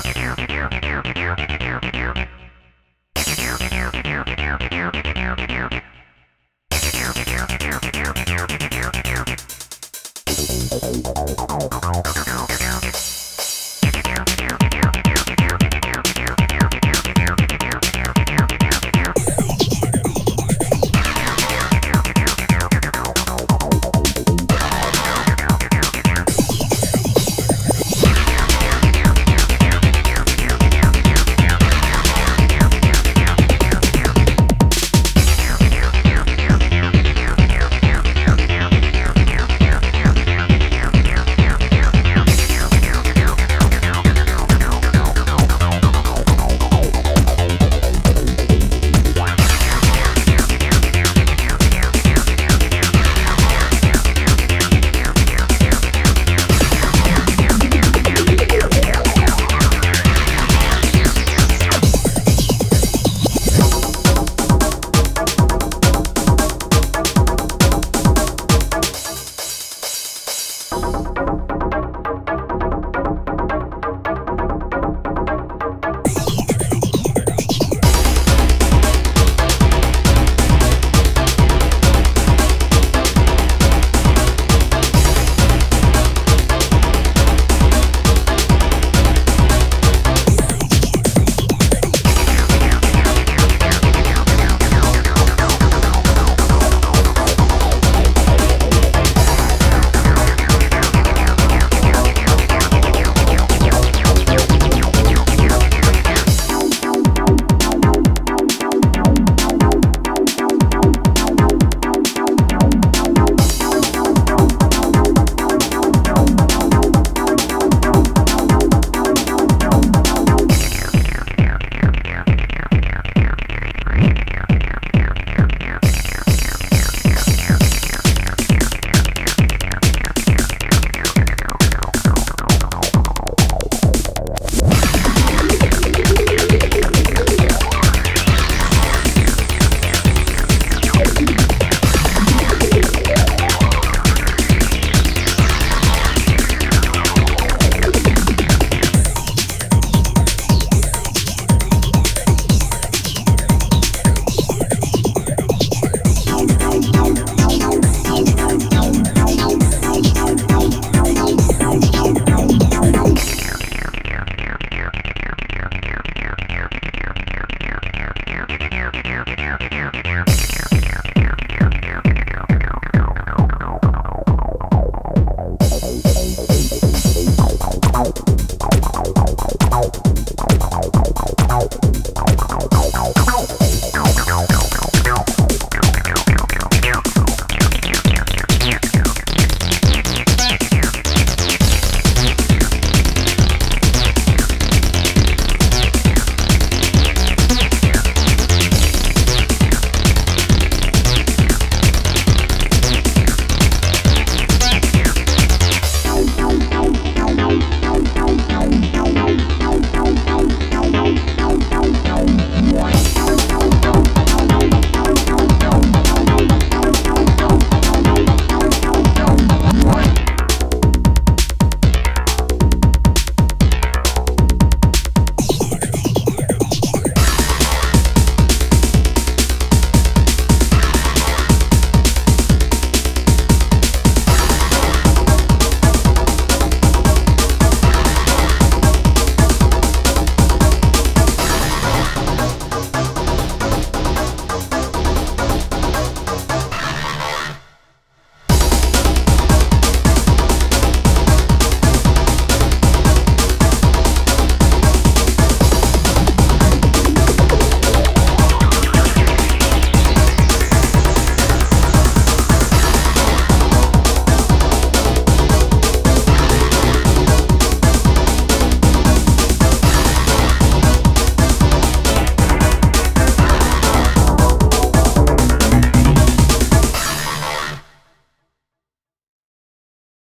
Thank you. Out.